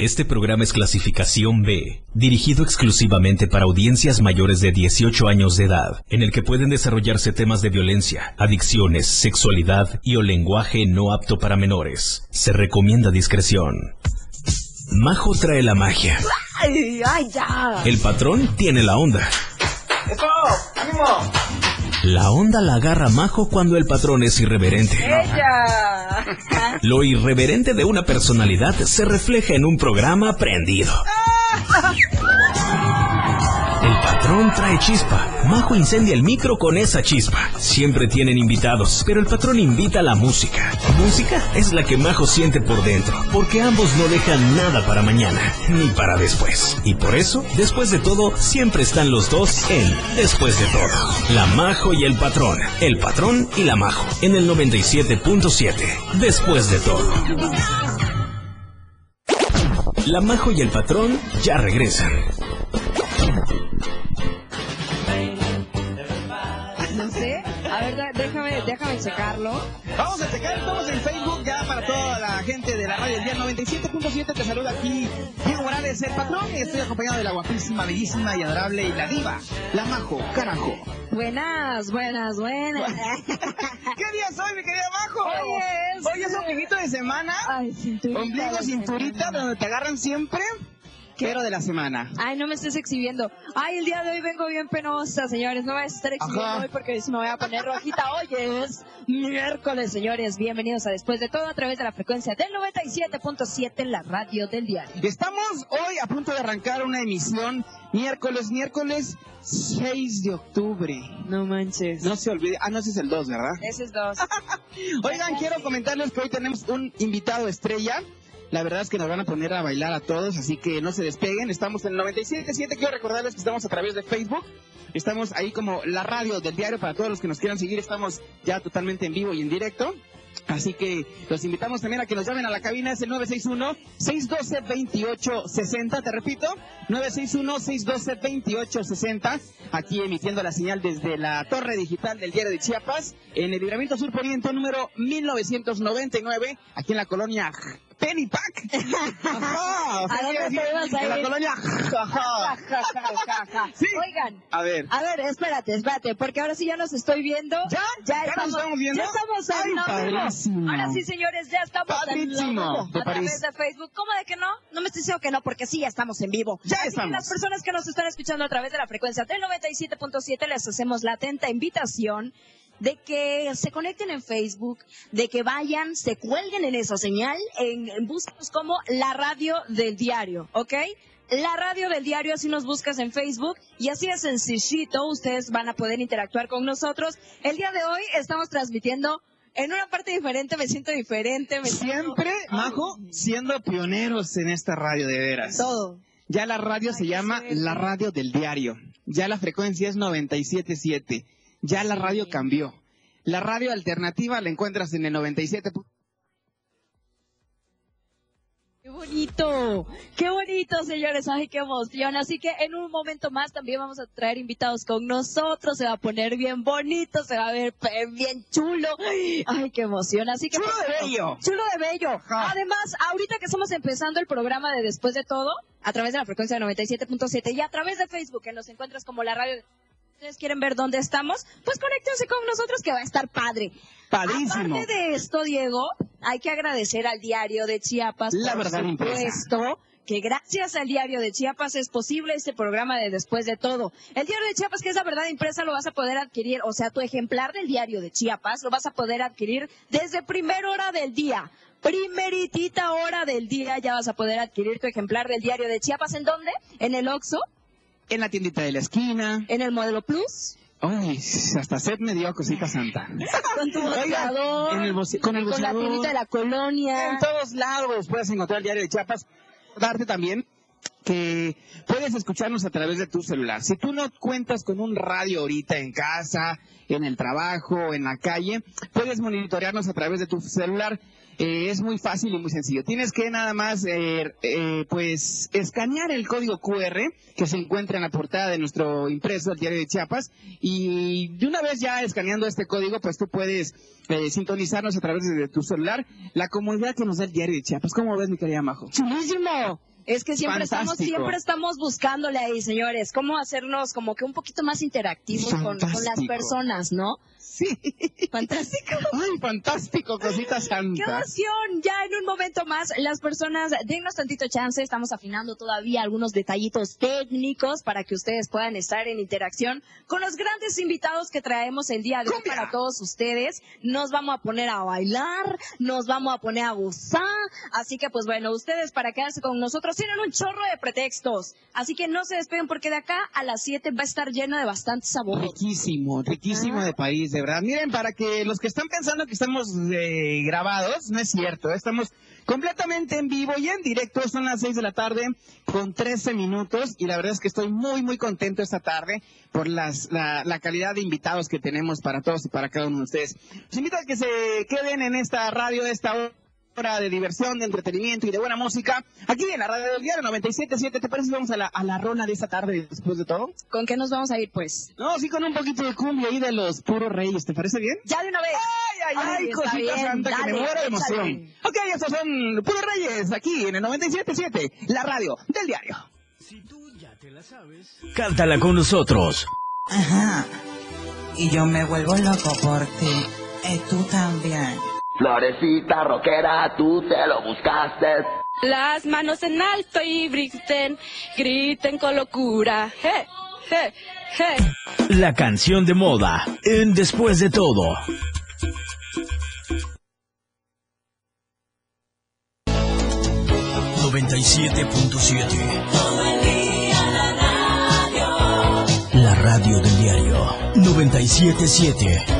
Este programa es clasificación B, dirigido exclusivamente para audiencias mayores de 18 años de edad, en el que pueden desarrollarse temas de violencia, adicciones, sexualidad y o lenguaje no apto para menores. Se recomienda discreción. Majo trae la magia. ¡Ay, ay, ya! El patrón tiene la onda. ¡Eso! ¡Ánimo! La onda la agarra Majo cuando el patrón es irreverente. ¡Ella! Lo irreverente de una personalidad se refleja en un programa prendido. Patrón trae chispa. Majo incendia el micro con esa chispa. Siempre tienen invitados, pero el patrón invita a la música. Música es la que Majo siente por dentro, porque ambos no dejan nada para mañana, ni para después. Y por eso, después de todo, siempre están los dos en Después de todo. La Majo y el patrón. El patrón y la Majo. En el 97.7. Después de todo. La Majo y el patrón ya regresan. Checarlo. Vamos a checar, estamos en Facebook ya para toda la gente de la radio del día 97.7. Te saluda aquí Diego Morales, el patrón, y estoy acompañado de la guapísima, bellísima y adorable y la diva, la majo, carajo. Buenas, buenas, buenas. ¿Qué día soy, mi querida majo? Hoy es- Hoy es ombliguito de semana, Ay, cinturita. ombligo, cinturita, donde te agarran siempre, pero de la semana. Ay, no me estés exhibiendo. Ay, el día de hoy vengo bien penosa, señores. No voy a estar exhibiendo Ajá. hoy porque si me voy a poner rojita. Hoy es miércoles, señores. Bienvenidos a Después de Todo a través de la frecuencia del 97.7 en la radio del diario. Estamos hoy a punto de arrancar una emisión miércoles, miércoles 6 de octubre. No manches. No se olvide, ah, no, ese es el 2, ¿verdad? Ese es dos. Oigan, quiero comentarles que hoy tenemos un invitado estrella. La verdad es que nos van a poner a bailar a todos, así que no se despeguen. Estamos en el 97.7. Quiero recordarles que estamos a través de Facebook. Estamos ahí como la radio del diario para todos los que nos quieran seguir. Estamos ya totalmente en vivo y en directo. Así que los invitamos también a que nos llamen a la cabina. Es el 961-612-2860. Te repito, 961-612-2860. Aquí emitiendo la señal desde la torre digital del diario de Chiapas. En el libramiento sur poniente número 1999. Aquí en la colonia Pennypack. Ajá, o sea, ¿A dónde te ibas a la ir? colonia. Ajá. Sí. Oigan, A ver. a ver, espérate, espérate, porque ahora sí ya nos estoy viendo. ¿Ya? ¿Ya nos estamos viendo? Ya estamos Ay, padrísimo. Ahora sí, señores, ya estamos Padrísimo, en vivo. A través de Facebook. ¿Cómo de que no? No me estoy diciendo que no, porque sí, ya estamos en vivo. Ya Así que estamos. las personas que nos están escuchando a través de la frecuencia del 97.7 les hacemos la atenta invitación de que se conecten en Facebook, de que vayan, se cuelguen en esa señal, en, en búsquenos como la radio del diario, ¿ok? La radio del diario, así nos buscas en Facebook y así es sencillito, ustedes van a poder interactuar con nosotros. El día de hoy estamos transmitiendo en una parte diferente, me siento diferente, me siento- Siempre, Majo, siendo pioneros en esta radio, de veras. todo. Ya la radio Ay, se llama la radio del diario. Ya la frecuencia es 97.7. Ya la radio cambió. La radio alternativa la encuentras en el 97. Qué bonito, qué bonito, señores. Ay, qué emoción. Así que en un momento más también vamos a traer invitados con nosotros. Se va a poner bien bonito, se va a ver bien chulo. Ay, qué emoción. Así que Chulo de bello. Chulo de bello. Ajá. Además, ahorita que estamos empezando el programa de Después de Todo, a través de la frecuencia de 97.7 y a través de Facebook, que nos encuentras como la radio. ¿Ustedes quieren ver dónde estamos? Pues conéctense con nosotros que va a estar padre. Padrísimo. Aparte de esto, Diego, hay que agradecer al diario de Chiapas, La por verdad supuesto, que gracias al diario de Chiapas es posible este programa de Después de Todo. El diario de Chiapas, que es la verdad impresa, lo vas a poder adquirir, o sea, tu ejemplar del diario de Chiapas lo vas a poder adquirir desde primera hora del día. Primeritita hora del día ya vas a poder adquirir tu ejemplar del diario de Chiapas. ¿En dónde? En el Oxxo, En la tiendita de la esquina. en el Modelo Plus, Ay, hasta sed me dio cosita santa. con tu boceador, en el boce- con el con la tiendita de la colonia. En todos lados puedes encontrar el diario de Chiapas. Darte también que puedes escucharnos a través de tu celular. Si tú no cuentas con un radio ahorita en casa, en el trabajo, en la calle, puedes monitorearnos a través de tu celular. Eh, es muy fácil y muy sencillo. Tienes que nada más, eh, eh, pues, escanear el código QR que se encuentra en la portada de nuestro impreso, el diario de Chiapas, y de una vez ya escaneando este código, pues tú puedes eh, sintonizarnos a través de tu celular la comunidad que nos da el diario de Chiapas. ¿Cómo ves, mi querida Majo? Chulísimo. Es que siempre estamos, siempre estamos buscándole ahí, señores, cómo hacernos como que un poquito más interactivos con, con las personas, ¿no? Sí. Fantástico. Ay, fantástico, cosita santa. ¡Qué emoción! Ya en un momento más, las personas, dennos tantito chance, estamos afinando todavía algunos detallitos técnicos para que ustedes puedan estar en interacción con los grandes invitados que traemos el día de hoy para todos ustedes. Nos vamos a poner a bailar, nos vamos a poner a gozar, así que pues bueno, ustedes para quedarse con nosotros tienen un chorro de pretextos, así que no se despeguen porque de acá a las 7 va a estar lleno de bastante sabor. Riquísimo, riquísimo de país, de verdad Miren, para que los que están pensando que estamos eh, grabados, no es cierto. Estamos completamente en vivo y en directo. Son las 6 de la tarde con 13 minutos y la verdad es que estoy muy, muy contento esta tarde por las, la, la calidad de invitados que tenemos para todos y para cada uno de ustedes. Los invito a que se queden en esta radio de esta hora hora de diversión, de entretenimiento y de buena música. Aquí en la radio del diario 97.7, ¿te parece si vamos a la, a la rona de esta tarde después de todo? ¿Con qué nos vamos a ir, pues? No, sí, con un poquito de cumbia ahí de los puros reyes, ¿te parece bien? Ya de una vez. Ay, ay, ay, cosita santa que me muero de emoción. Ok, estos son puros reyes aquí en el 97.7, la radio del diario. Si tú ya te la sabes, cántala con nosotros. Ajá. Y yo me vuelvo loco por ti. Y tú también. Florecita rockera, tú te lo buscaste. Las manos en alto y griten, griten con locura. Hey, hey, hey. La canción de moda en Después de todo. La radio del diario 977.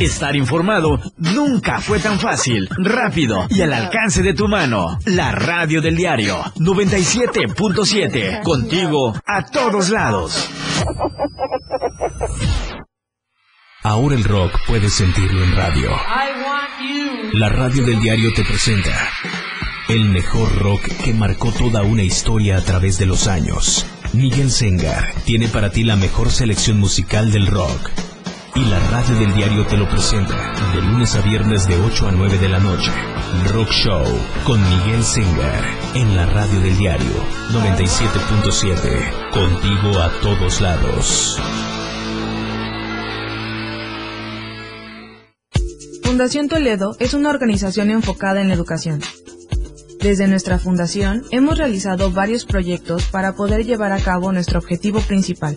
Estar informado nunca fue tan fácil, rápido y al alcance de tu mano. La radio del diario 97.7. Contigo a todos lados. Ahora el rock puedes sentirlo en radio. La radio del diario te presenta el mejor rock que marcó toda una historia a través de los años. Miguel Sengar tiene para ti la mejor selección musical del rock. Y la radio del diario te lo presenta de lunes a viernes de 8 a 9 de la noche. Rock Show con Miguel Sengar en la radio del diario 97.7. Contigo a todos lados. Fundación Toledo es una organización enfocada en la educación. Desde nuestra fundación hemos realizado varios proyectos para poder llevar a cabo nuestro objetivo principal,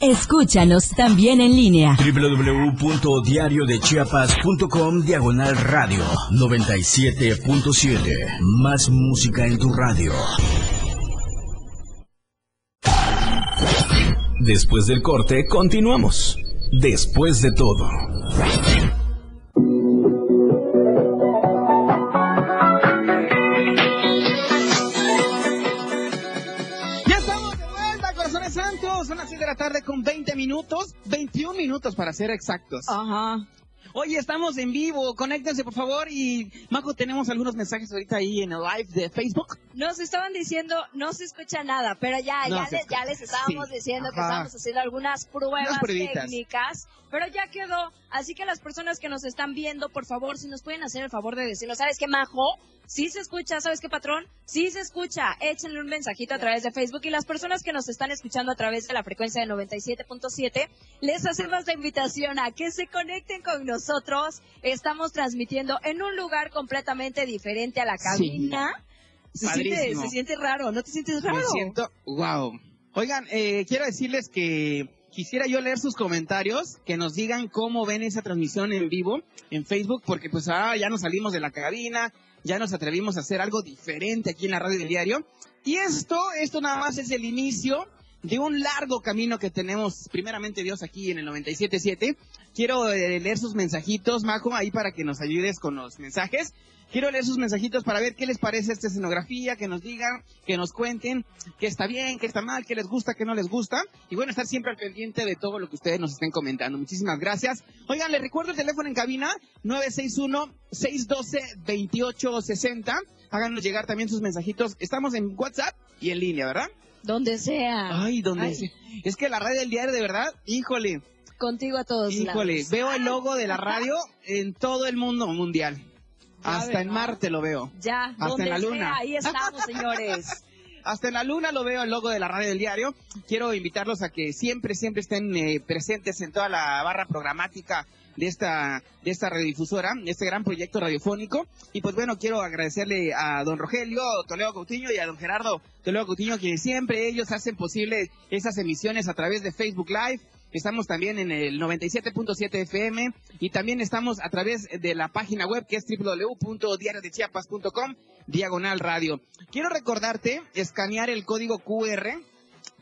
Escúchanos también en línea. www.diariodechiapas.com Diagonal Radio 97.7. Más música en tu radio. Después del corte, continuamos. Después de todo. La tarde con 20 minutos, 21 minutos para ser exactos. Ajá. Oye, estamos en vivo, conéctense por favor y Majo, tenemos algunos mensajes ahorita ahí en el live de Facebook. Nos estaban diciendo, no se escucha nada, pero ya, No ya, les, ya les estábamos sí. diciendo que Ajá. estamos haciendo algunas pruebas técnicas, pero ya quedó. Así que las personas que nos están viendo, por favor, si nos pueden hacer el favor de decirlo, ¿sabes qué, Majo? Sí se escucha, ¿sabes qué, patrón? Sí se escucha. Échenle un mensajito a través de Facebook y las personas que nos están escuchando a través de la frecuencia de 97.7, les hacemos la invitación a que se conecten con nosotros. Estamos transmitiendo en un lugar completamente diferente a la cabina. Se siente, se siente raro, ¿no te sientes raro? Me siento, wow. Oigan, eh, quiero decirles que quisiera yo leer sus comentarios, que nos digan cómo ven esa transmisión en vivo en Facebook, porque pues ah, ya nos salimos de la cabina, ya nos atrevimos a hacer algo diferente aquí en la radio del diario. Y esto, esto nada más es el inicio de un largo camino que tenemos, primeramente Dios, aquí en el 97.7. Quiero eh, leer sus mensajitos, Majo, ahí para que nos ayudes con los mensajes. Quiero leer sus mensajitos para ver qué les parece esta escenografía, que nos digan, que nos cuenten qué está bien, qué está mal, qué les gusta, qué no les gusta. Y bueno, estar siempre al pendiente de todo lo que ustedes nos estén comentando. Muchísimas gracias. Oigan, les recuerdo el teléfono en cabina, 961-612-2860. Háganos llegar también sus mensajitos. Estamos en WhatsApp y en línea, ¿verdad? Donde sea. Ay, donde Ay. sea. Es que la radio del diario, de verdad, híjole, Contigo a todos híjole, lados. veo el logo de la radio en todo el mundo mundial. Hasta en. Marte lo veo. Ya, Hasta donde en la sea, luna. ahí estamos, señores. Hasta en la luna lo veo el logo de la radio del diario. Quiero invitarlos a que siempre, siempre estén eh, presentes en toda la barra programática de esta, de esta radiodifusora, de este gran proyecto radiofónico. Y pues bueno, quiero agradecerle a don Rogelio Toledo Coutinho y a don Gerardo Toledo Coutinho, que siempre ellos hacen posible esas emisiones a través de Facebook Live. Estamos también en el 97.7 FM y también estamos a través de la página web que es www.diariodechiapas.com diagonal radio. Quiero recordarte escanear el código QR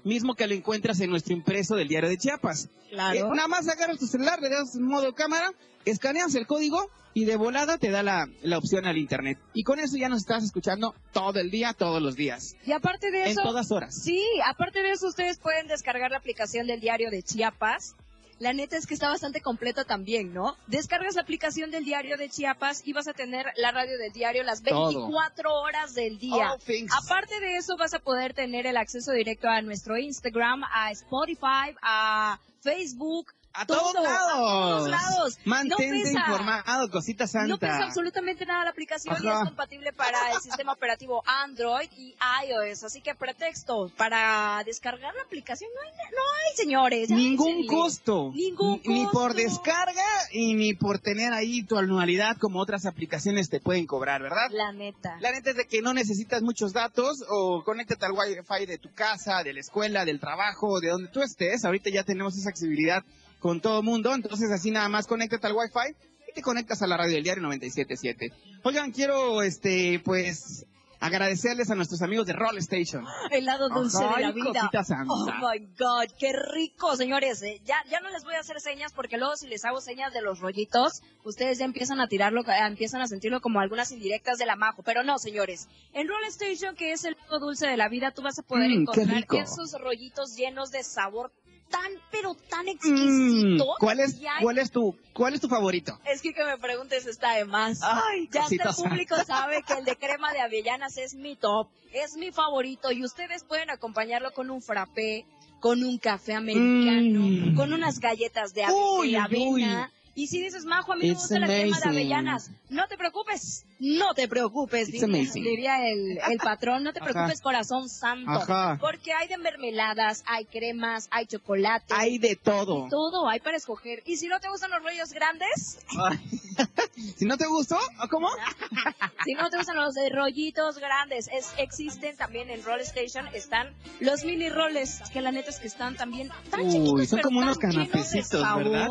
mismo que lo encuentras en nuestro impreso del diario de Chiapas. Claro. Eh, nada más agarras tu celular, le das modo cámara, escaneas el código y de volada te da la, la opción al internet. Y con eso ya nos estás escuchando todo el día, todos los días. Y aparte de En eso, todas horas. sí, aparte de eso, ustedes pueden descargar la aplicación del diario de Chiapas. La neta es que está bastante completa también, ¿no? Descargas la aplicación del diario de Chiapas y vas a tener la radio del diario las Todo. 24 horas del día. Aparte de eso, vas a poder tener el acceso directo a nuestro Instagram, a Spotify, a Facebook. A todo, todos lados. A todos lados. Mantente no informado, cosita santa. No pesa absolutamente nada la aplicación y es compatible para el sistema operativo Android y iOS. Así que pretexto para descargar la aplicación no hay, no hay señores. Ningún costo. Ningún Ni por costo. descarga y ni por tener ahí tu anualidad como otras aplicaciones te pueden cobrar, ¿verdad? La neta. La neta es de que no necesitas muchos datos o conéctate al Wi-Fi de tu casa, de la escuela, del trabajo, de donde tú estés. Ahorita ya tenemos esa accesibilidad con todo mundo, entonces así nada más conéctate al Wi-Fi y te conectas a la radio del diario 97.7. Oigan, quiero, este, pues, agradecerles a nuestros amigos de Roll Station. El lado dulce de la vida. santa. Oh my God, qué rico, señores. Eh, Ya, ya no les voy a hacer señas porque luego si les hago señas de los rollitos, ustedes ya empiezan a tirarlo, empiezan a sentirlo como algunas indirectas de la majo. Pero no, señores. En Roll Station, que es el lado dulce de la vida, tú vas a poder Mm, encontrar esos rollitos llenos de sabor tan, pero tan Mm, exquisito. ¿Cuál es, hay- cuál es tu, cuál es tu favorito? Es que que me preguntes está de más. Ay, ya hasta cosita el público sabe que el de crema de avellanas es mi top, es mi favorito y ustedes pueden acompañarlo con un frappé, con un café americano, Mm. con unas galletas de, ave- Uy, de uy, avena. Y si dices, Majo, a mí me gusta la crema de amazing. avellanas, no te preocupes, no te preocupes, diría, amazing. diría el, el patrón, no te Ajá. preocupes, corazón santo. Ajá. Porque hay de mermeladas, hay cremas, hay chocolate. Hay de todo. todo, hay para escoger. Y si no te gustan los rollos grandes, si no te gustó, ¿o ¿cómo? Si no te gustan los de rollitos grandes, es, existen también en Roll Station, están los mini roles, que la neta es que están también tan Uy, chiquitos, son pero como tan unos canapecitos, ¿verdad?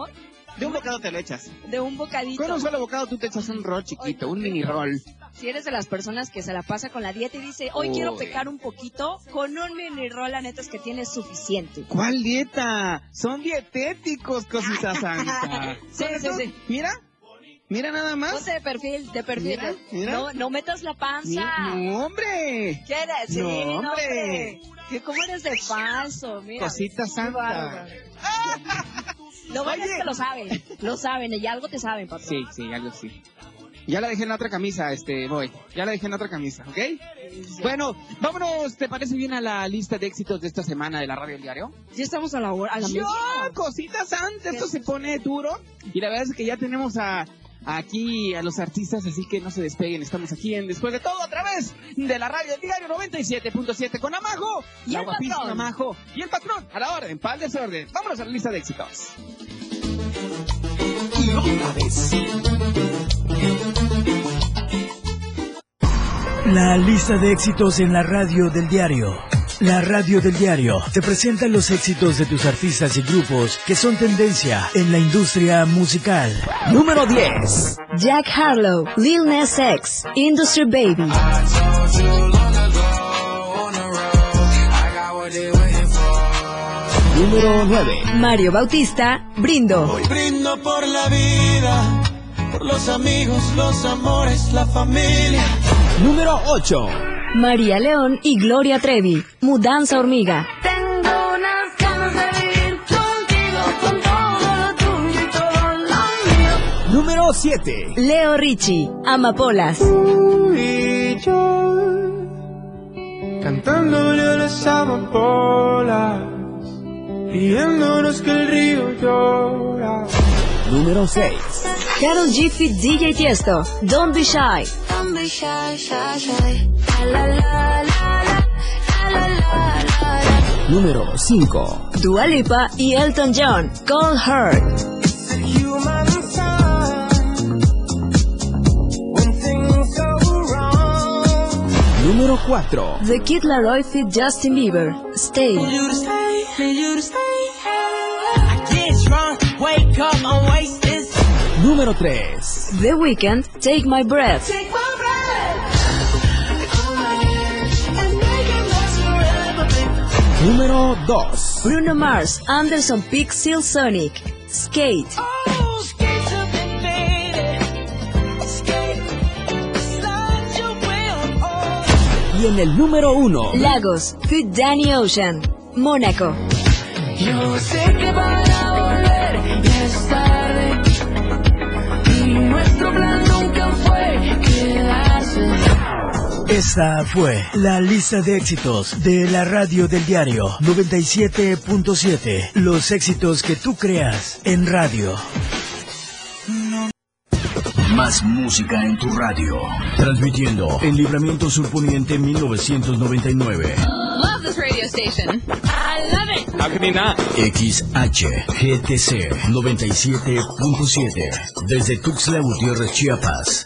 De un bocado te lo echas. De un bocadito. Con un solo bocado tú te echas un roll chiquito, un mini roll. Si eres de las personas que se la pasa con la dieta y dice, hoy quiero pecar un poquito, con un mini roll la neta es que tienes suficiente. ¿Cuál dieta? Son dietéticos, cosita santa. Sí, sí, sí. Mira, mira nada más. Ponte de perfil, de perfil. Mira, mira. No, no metas la panza. Mira, no, hombre. ¿Quieres? Sí, No, hombre. cómo eres de falso, mira. Cosita qué santa. Lo bueno es que lo saben, lo saben, y algo te saben, patrón. Sí, sí, algo sí. Ya la dejé en la otra camisa, este, voy. Ya la dejé en la otra camisa, ¿ok? Bueno, vámonos, ¿te parece bien a la lista de éxitos de esta semana de la Radio del Diario? Ya estamos a la hora. Cositas antes, esto se pone duro. Y la verdad es que ya tenemos a aquí a los artistas, así que no se despeguen. Estamos aquí en Después de Todo a través de la Radio del Diario 97.7 con Amajo. Y la el patrón. Amajo. Y el patrón, a la orden, para el desorden. Vámonos a la lista de éxitos. Y otra vez. La lista de éxitos en la radio del diario. La radio del diario te presenta los éxitos de tus artistas y grupos que son tendencia en la industria musical. Número 10. Jack Harlow, Lil Nas X, Industry Baby. Número 9. Mario Bautista, Brindo. Brindo por la vida, por los amigos, los amores, la familia. Número 8. María León y Gloria Trevi, Mudanza Hormiga. Tengo unas ganas de vivir contigo, con todo lo tuyo y todo lo mío. Número 7. Leo Richie, Amapolas. Y yo, cantándole a las amapolas, pidiéndonos que el río llora. Número 6. Carol G. Fit DJ Tiesto, Don't Be Shy. Número 5. Dualipa y Elton John, Cold Heart. Número 4. The Kid Laroi feat. Justin Bieber. Stay. Número 3. The Weeknd. Take My Breath. Take my Número 2. Bruno Mars, Anderson Peak Seal Sonic, Skate. Oh, skate. Y en el número 1. Lagos, Fit Danny Ocean, Mónaco. Yo sé que para volver ya es tarde y nuestro plan Esta fue la lista de éxitos de la radio del diario 97.7. Los éxitos que tú creas en radio. Más música en tu radio. Transmitiendo en Libramiento Sur Poniente 1999. Love this radio station. I love it. How can you not? XHGTC 97.7. Desde Tuxtla Gutiérrez, Chiapas.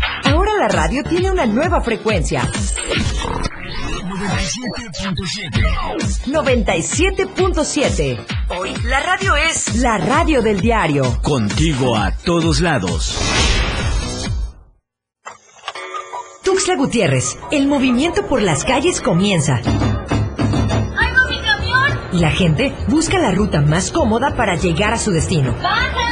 La radio tiene una nueva frecuencia. 97.7. Hoy la radio es la radio del diario. Contigo a todos lados. Tuxtla Gutiérrez, el movimiento por las calles comienza. ¡Ay, no, mi camión! Y la gente busca la ruta más cómoda para llegar a su destino. ¡Bajan!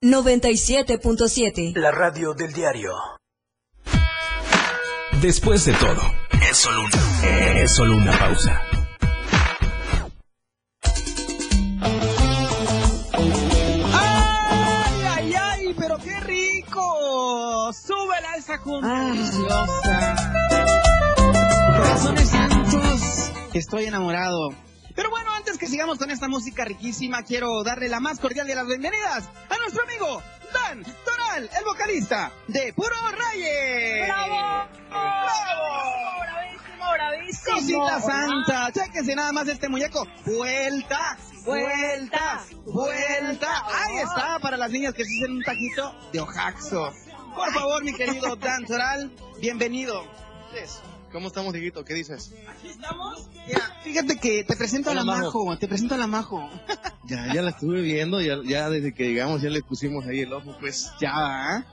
97.7 La radio del diario. Después de todo, es solo una, es solo una pausa. ¡Ay, ay, ay! ¡Pero qué rico! ¡Súbela esa cumbia deliciosa! Corazones santos, estoy enamorado. Pero bueno, antes que sigamos con esta música riquísima, quiero darle la más cordial de las bienvenidas a nuestro amigo Dan Toral, el vocalista de Puro Reyes. ¡Bravo! ¡Bravo! ¡Bravísimo, bravísimo! Cosita santa, chéquense nada más este muñeco. Vuelta, vuelta, vuelta. Ahí está, para las niñas que se hacen un taquito de ojaxo. Por favor, mi querido Dan Toral, bienvenido. ¿Cómo estamos, Dieguito? ¿Qué dices? Aquí estamos. Fíjate que te presento a la Majo. Majo, te presento a la Majo. Ya, ya la estuve viendo, ya, ya desde que llegamos ya le pusimos ahí el ojo, pues Ya, ¿ah?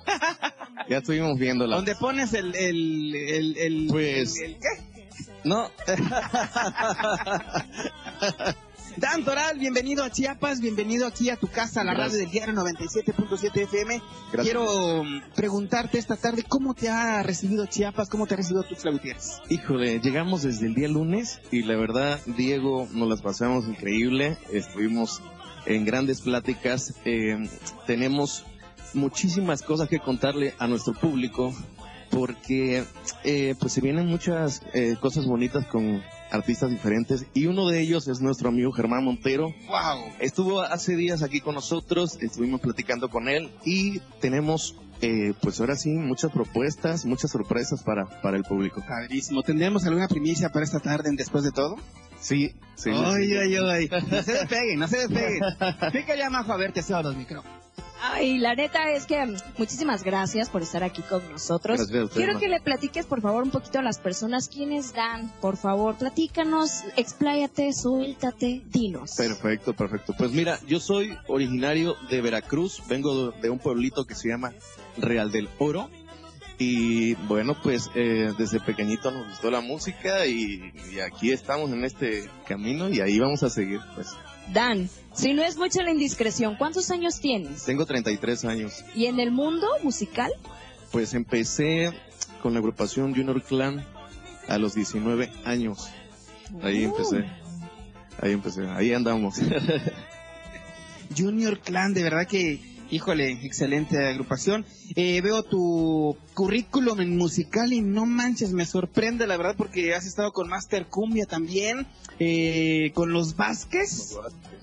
ya estuvimos viéndola. ¿Dónde pones el, el, el, el, Pues- el- el qué? No, Dan Toral, bienvenido a Chiapas, bienvenido aquí a tu casa, a la Gracias. radio del diario 97.7 FM. Gracias. Quiero mm, preguntarte esta tarde, ¿cómo te ha recibido Chiapas? ¿Cómo te ha recibido Tuxtla Gutiérrez? híjole, llegamos desde el día lunes y la verdad, Diego, nos las pasamos increíble, estuvimos en grandes pláticas, eh, tenemos muchísimas cosas que contarle a nuestro público porque eh, pues se vienen muchas eh, cosas bonitas con artistas diferentes y uno de ellos es nuestro amigo Germán Montero. ¡Wow! Estuvo hace días aquí con nosotros, estuvimos platicando con él y tenemos eh, pues ahora sí muchas propuestas, muchas sorpresas para, para el público. Padrísimo. ¿Tendremos alguna primicia para esta tarde en Después de Todo? Sí, sí. Ay, ay, ay. No se despeguen, no se despeguen. Pica ya, Majo, a ver, te cedo los micrófonos. Ay, la neta es que mm, muchísimas gracias por estar aquí con nosotros. Usted, Quiero ma. que le platiques, por favor, un poquito a las personas quiénes dan. Por favor, platícanos, expláyate, suéltate, dinos. Perfecto, perfecto. Pues mira, yo soy originario de Veracruz, vengo de un pueblito que se llama Real del Oro. Y bueno, pues eh, desde pequeñito nos gustó la música y, y aquí estamos en este camino y ahí vamos a seguir. Pues Dan, si no es mucha la indiscreción, ¿cuántos años tienes? tengo 33 años. ¿Y en el mundo musical? Pues empecé con la agrupación Junior Clan a los 19 años. Ahí empecé. Ahí empecé. Ahí andamos. Junior Clan, de verdad que, híjole, excelente agrupación. Eh, veo tu currículum en musical y no manches, me sorprende la verdad porque has estado con Master Cumbia también, eh, con los Vázquez.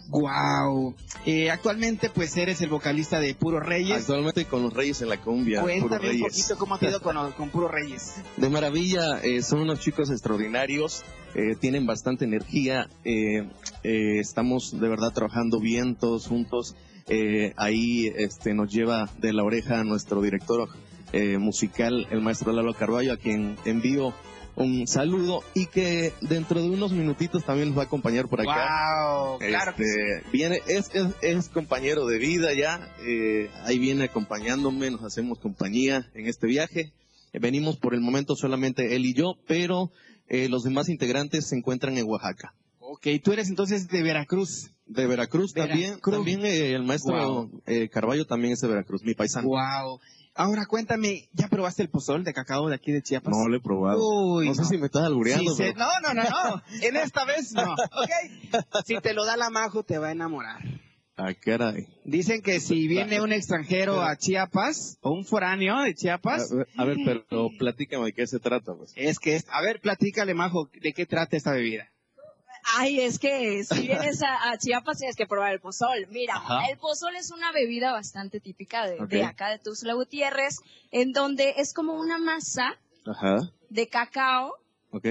Wow. Eh, actualmente pues eres el vocalista de Puro Reyes. Actualmente con los Reyes en la cumbia. Puro Cuéntame un poquito cómo te ha ido con, con Puro Reyes. De maravilla, eh, son unos chicos extraordinarios, eh, tienen bastante energía, eh, eh, estamos de verdad trabajando bien todos juntos. Eh, ahí este, nos lleva de la oreja nuestro director eh, musical, el maestro Lalo Carballo, a quien envío un saludo y que dentro de unos minutitos también nos va a acompañar por acá. Wow, claro que Este, viene, es, es, es compañero de vida ya, eh, ahí viene acompañándome, nos hacemos compañía en este viaje. Venimos por el momento solamente él y yo, pero eh, los demás integrantes se encuentran en Oaxaca. Ok, tú eres entonces de Veracruz. De Veracruz, también, Veracruz. también eh, el maestro Wow. eh, Carballo también es de Veracruz, mi paisano. Wow. Ahora cuéntame, ¿ya probaste el pozol de cacao de aquí de Chiapas? No lo he probado. Uy, no sé si me estás albureando, Sí, sí. pero- No, no, no, no. En esta vez no. Ok. Si te lo da la Majo, te va a enamorar. Ah, caray. Dicen que si viene un extranjero a Chiapas, o un foráneo de Chiapas, A ver, a ver, pero platícame de qué se trata, pues. es que, es- a ver, platícale, Majo, ¿de qué trata esta bebida? Ay, es que si vienes a, a Chiapas tienes que probar el pozol. Mira, Ajá. el pozol es una bebida bastante típica de, de acá de Tuxtla Gutiérrez, en donde es como una masa Ajá, de cacao ok.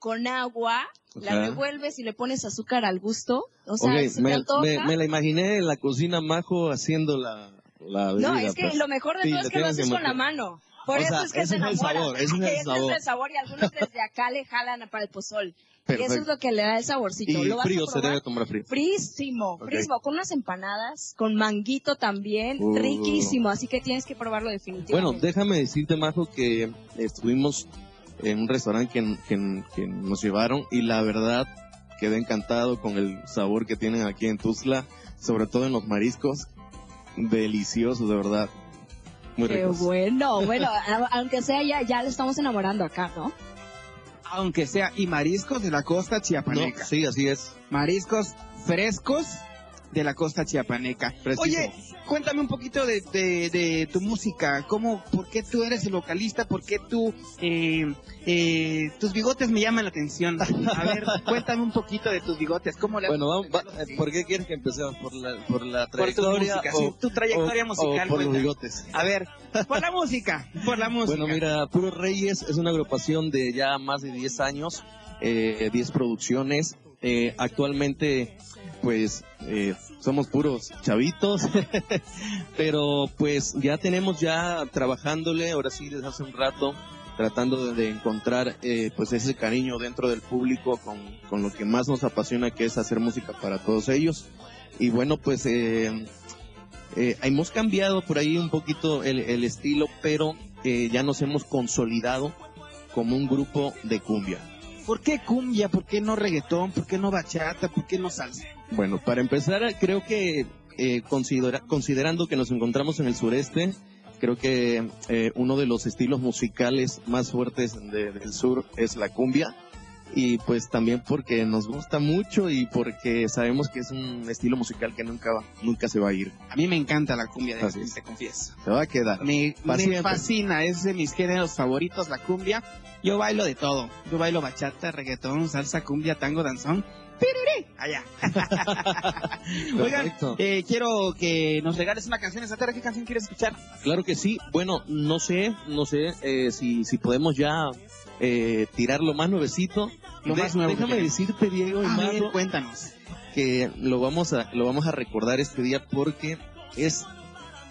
Con agua, la revuelves y le pones azúcar al gusto. O sea, Ok, se me, me- me la imaginé en la cocina Majo haciendo la, la No, bebida, es que pues. lo mejor de Sí, todo es que lo haces con la mano. Por O eso sea, es que ese se es el sabor, ese es el ese sabor. es el sabor y algunos desde acá le jalan para el pozol. Y eso es Perfecto. lo que le da el saborcito. Y ¿Lo vas a frío se probar? debe tomar frío. Frísimo, Ok. frísimo, con unas empanadas, con manguito también, Uh. riquísimo, así que tienes que probarlo definitivamente. Bueno, déjame decirte, Majo, que estuvimos en un restaurante que, que- que nos llevaron y la verdad quedé encantado con el sabor que tienen aquí en Tuzla, sobre todo en los mariscos. Deliciosos, de verdad. Muy Qué ricos. bueno, bueno, aunque sea ya, ya le estamos enamorando acá, ¿no? Aunque sea, y mariscos de la costa chiapaneca. No, sí, así es. Mariscos frescos de la costa chiapaneca. Oye, cuéntame un poquito de, de- de tu música. ¿Cómo, ¿Por qué tú eres el vocalista? ¿Por qué tú, eh, eh, tus bigotes me llaman la atención? A ver, cuéntame un poquito de tus bigotes. ¿Cómo le Bueno, vamos, va- ¿por qué quieres que empecemos? ¿Por la, por la Por tu trayectoria? música, o- sí, tu trayectoria o- musical, o por los bigotes. A ver, por la música, por la música. Bueno, mira, Puro Reyes es una agrupación de ya más de 10 años, eh, 10 producciones. Eh, actualmente, pues, eh, somos puros chavitos, pero pues ya tenemos ya trabajándole, ahora sí, desde hace un rato, tratando de, encontrar eh, pues ese cariño dentro del público con, con lo que más nos apasiona, que es hacer música para todos ellos. Y bueno, pues... eh, eh, hemos cambiado por ahí un poquito el, el estilo, pero eh, ya nos hemos consolidado como un grupo de cumbia. ¿Por qué cumbia? ¿Por qué no reggaetón? ¿Por qué no bachata? ¿Por qué no salsa? Bueno, para empezar, creo que eh, considera- considerando que nos encontramos en el sureste, creo que eh, uno de los estilos musicales más fuertes de- del sur es la cumbia. Y pues también porque nos gusta mucho y porque sabemos que es un estilo musical que nunca, nunca se va a ir. A mí me encanta la cumbia, de Así te confieso. Se va a quedar. Me, fascina, es de mis géneros favoritos, la cumbia. Yo bailo de todo. Yo bailo bachata, reggaetón, salsa, cumbia, tango, danzón. ¡Piriri! Allá. Oigan, Perfecto. eh, quiero que nos regales una canción esta tarde. ¿Qué canción quieres escuchar? Claro que sí. Bueno, no sé, no sé eh, si, si podemos ya eh, tirar lo más nuevecito. Lo De- más nuevo Déjame decirte, Diego y A ver, Marlo, cuéntanos. que lo vamos a lo vamos a recordar este día porque es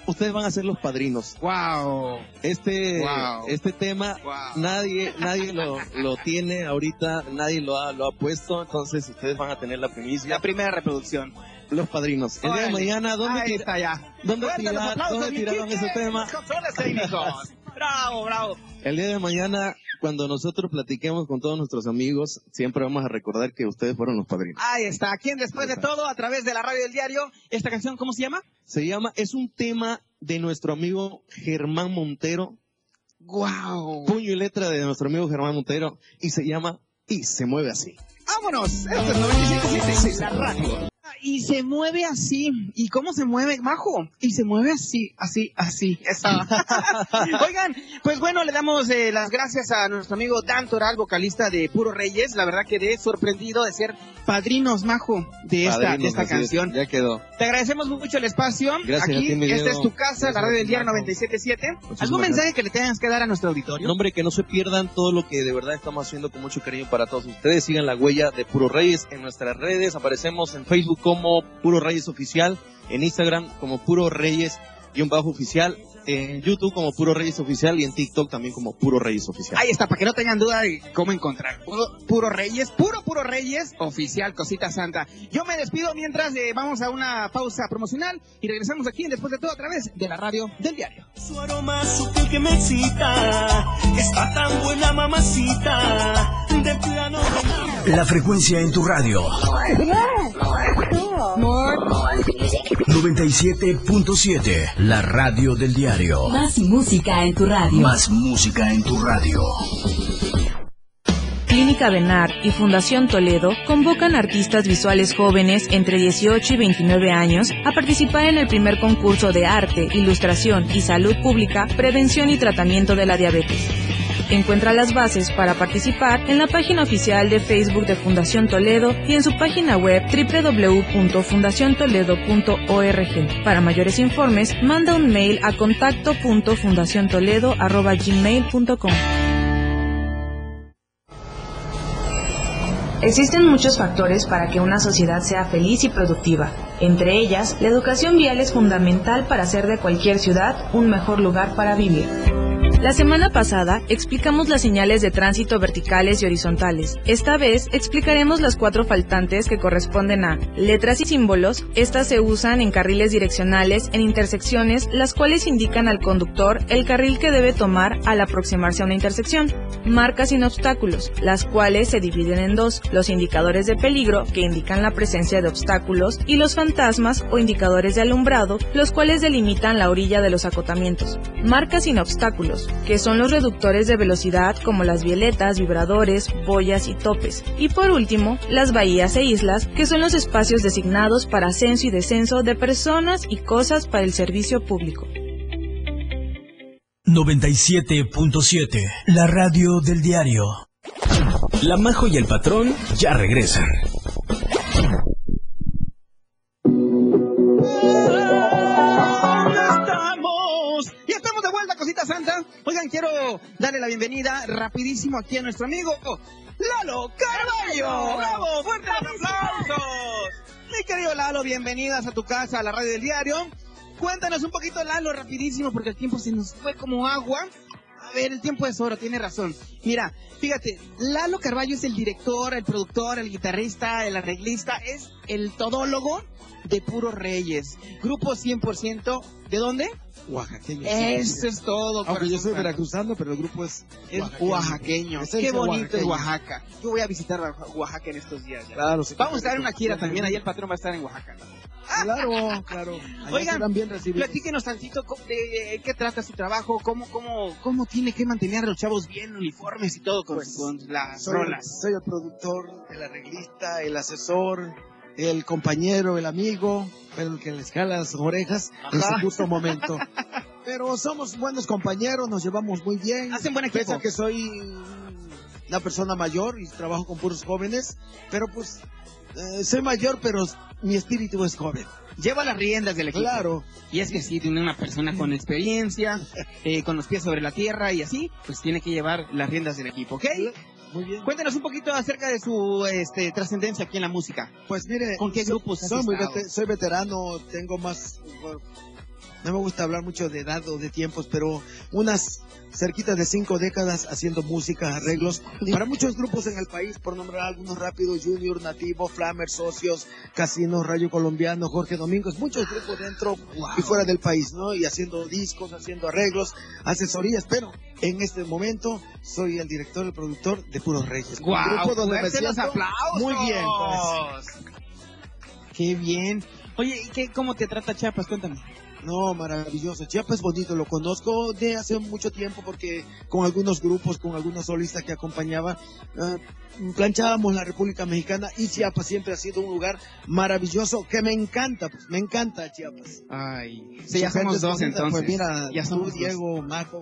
ustedes van a ser los padrinos. Wow. Este Wow. este tema nadie nadie lo, lo tiene ahorita, nadie lo ha lo ha puesto, entonces ustedes van a tener la primicia. La primera reproducción. Los padrinos. El día de mañana, ¿dónde, Ahí está ya. ¿dónde, Fuerte los tira- aplausos, dónde tiraron ese tema? los controles técnicos. bravo, bravo. El día de mañana, cuando nosotros platiquemos con todos nuestros amigos, siempre vamos a recordar que ustedes fueron los padrinos. Ahí está. ¿Quién después de todo, a través de la radio del diario, esta canción, ¿cómo se llama? Se llama, es un tema de nuestro amigo Germán Montero, Wow. puño y letra de nuestro amigo Germán Montero, y se llama Y se mueve así. ¡Vámonos! Esto es 95.7, la radio. Y se mueve así. ¿Y cómo se mueve, Majo? Y se mueve así, así, así. Eso. Oigan, pues bueno, le damos eh, las gracias a nuestro amigo Dan Toral, vocalista de Puro Reyes. La verdad quedé sorprendido de ser padrinos, Majo, de esta, Padrinos, de esta así es, canción. Ya quedó. Te agradecemos mucho el espacio. Gracias Aquí, a ti, esta es tu casa, la Gracias radio a del Majo. 97.7. Muchísimas ¿Algún mensaje que le tengas que dar a nuestro auditorio? No, hombre, que no se pierdan todo lo que de verdad estamos haciendo con mucho cariño para todos ustedes. Sigan la huella de Puro Reyes en nuestras redes. Aparecemos en Facebook como Puro Reyes Oficial, en Instagram como Puro Reyes guion bajo oficial, en YouTube como Puro Reyes Oficial y en TikTok también como Puro Reyes Oficial. Ahí está, para que no tengan duda de cómo encontrar. Puro, puro Reyes, puro, puro Reyes, oficial, cosita santa. Yo me despido mientras eh, vamos a una pausa promocional y regresamos aquí en después de todo a través de la radio del diario. Su aroma sutil que me excita, está tan buena mamacita, de plano La frecuencia en tu radio. 97.7. La radio del diario. Más música en tu radio. Más música en tu radio. Clínica Benar y Fundación Toledo convocan artistas visuales jóvenes entre 18 y 29 años a participar en el primer concurso de arte, ilustración y salud pública, prevención y tratamiento de la diabetes. Encuentra las bases para participar en la página oficial de Facebook de Fundación Toledo y en su página web www.fundaciontoledo.org. Para mayores informes, manda un mail a contacto.fundaciontoledo.gmail.com. Existen muchos factores para que una sociedad sea feliz y productiva. Entre ellas, la educación vial es fundamental para hacer de cualquier ciudad un mejor lugar para vivir. La semana pasada explicamos las señales de tránsito verticales y horizontales. Esta vez explicaremos las cuatro faltantes que corresponden a letras y símbolos. Estas se usan en carriles direccionales en intersecciones, las cuales indican al conductor el carril que debe tomar al aproximarse a una intersección. Marcas sin obstáculos, las cuales se dividen en dos, los indicadores de peligro, que indican la presencia de obstáculos, y los fantasmas o indicadores de alumbrado, los cuales delimitan la orilla de los acotamientos. Marcas sin obstáculos, que son los reductores de velocidad como las violetas, vibradores, boyas y topes. Y por último, las bahías e islas, que son los espacios designados para ascenso y descenso de personas y cosas para el servicio público. 97.7, la radio del diario. La Majo y el patrón ya regresan. Quiero darle la bienvenida rapidísimo aquí a nuestro amigo Lalo Carballo. ¡Bravo! ¡Fuerte aplausos! Mi querido Lalo, bienvenidas a tu casa, a la radio del diario. Cuéntanos un poquito, Lalo, rapidísimo, porque el tiempo se nos fue como agua. A ver, el tiempo es oro, tiene razón. Mira, fíjate, Lalo Carballo es el director, el productor, el guitarrista, el arreglista, es el todólogo de Puros Reyes. Grupo 100%, ¿de dónde? Oaxaqueño. Eso es todo. Aunque yo soy veracruzano, pero el grupo es Es oaxaqueño. Qué bonito es. Oaxaca. Yo voy a visitar Oaxa- Oaxaca en estos días. ya. Claro, sí. Vamos a estar en una gira también. Ahí el patrón va a estar en Oaxaca. Claro, claro. Allá Oigan, bien platíquenos tantito de qué trata su trabajo, cómo, cómo, cómo tiene que mantener a los chavos bien uniformes y todo con, Pues, con las soy, rolas. soy el productor, el arreglista, el asesor, el compañero, el amigo, el que les jala las orejas en Ajá. su justo momento. Pero somos buenos compañeros, nos llevamos muy bien. Hacen buen equipo. Pese a que soy una persona mayor y trabajo con puros jóvenes, pero pues eh, soy mayor, pero mi espíritu es joven. Lleva las riendas del equipo. Claro. Y es que sí, tiene una persona con experiencia, eh, con los pies sobre la tierra y así, pues tiene que llevar las riendas del equipo, ¿ok? Muy bien. Cuéntanos un poquito acerca de su este, trascendencia aquí en la música. Pues mire, ¿Con qué so- grupos has muy soy veterano, tengo más... no me gusta hablar mucho de edad o de tiempos, pero unas cerquitas de cinco décadas haciendo música, arreglos, para muchos grupos en el país, por nombrar algunos rápidos, Junior, Nativo, Flammer, Socios, Casino, Rayo Colombiano, Jorge Domingos, muchos grupos dentro y fuera del país, ¿no? Y haciendo discos, haciendo arreglos, asesorías, pero en este momento soy el director, el productor de Puros Reyes. un ¡Guau! grupo donde me ¡Fuerte los siento aplausos! Muy bien, pues. ¡Qué bien! Oye, ¿y qué, cómo te trata Chiapas? Cuéntame. No, maravilloso. Chiapas es bonito, lo conozco de hace mucho tiempo porque con algunos grupos, con algunos solistas que acompañaba, eh, planchábamos la República Mexicana y Chiapas siempre ha sido un lugar maravilloso que me encanta, pues me encanta Chiapas. Ay, sí, ya somos dos bonita, entonces. Pues mira, ya tú, somos dos. Diego, Marco.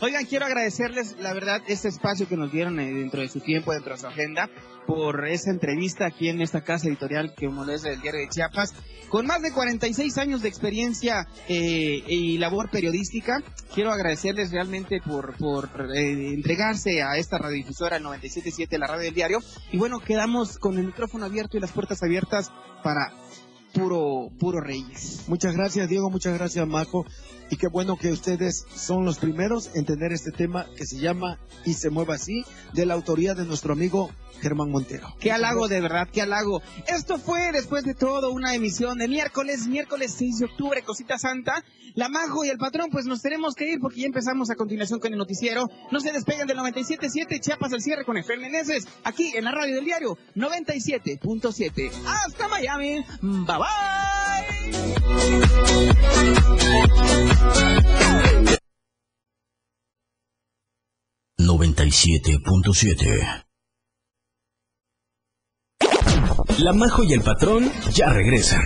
Oigan, quiero agradecerles, la verdad, este espacio que nos dieron eh, dentro de su tiempo, dentro de su agenda, por esta entrevista aquí en esta casa editorial que como es del Diario de Chiapas, con más de 46 años de experiencia eh, y labor periodística. Quiero agradecerles realmente por, por eh, entregarse a esta radiodifusora el 97.7, la radio del diario. Y bueno, quedamos con el micrófono abierto y las puertas abiertas para puro, puro Reyes. Muchas gracias, Diego. Muchas gracias, Marco. Y qué bueno que ustedes son los primeros en tener este tema que se llama Y se mueva así, de la autoría de nuestro amigo Germán Montero. Qué halago, de verdad, qué halago. Esto fue, después de todo, una emisión de miércoles, miércoles 6 de octubre, Cosita Santa. La Majo y el Patrón, pues nos tenemos que ir porque ya empezamos a continuación con el noticiero. No se despeguen del 97.7, Chiapas al cierre con FM Meneses, aquí en la radio del diario 97.7. Hasta Miami. Bye bye. 97.7 La Majo y el patrón ya regresan.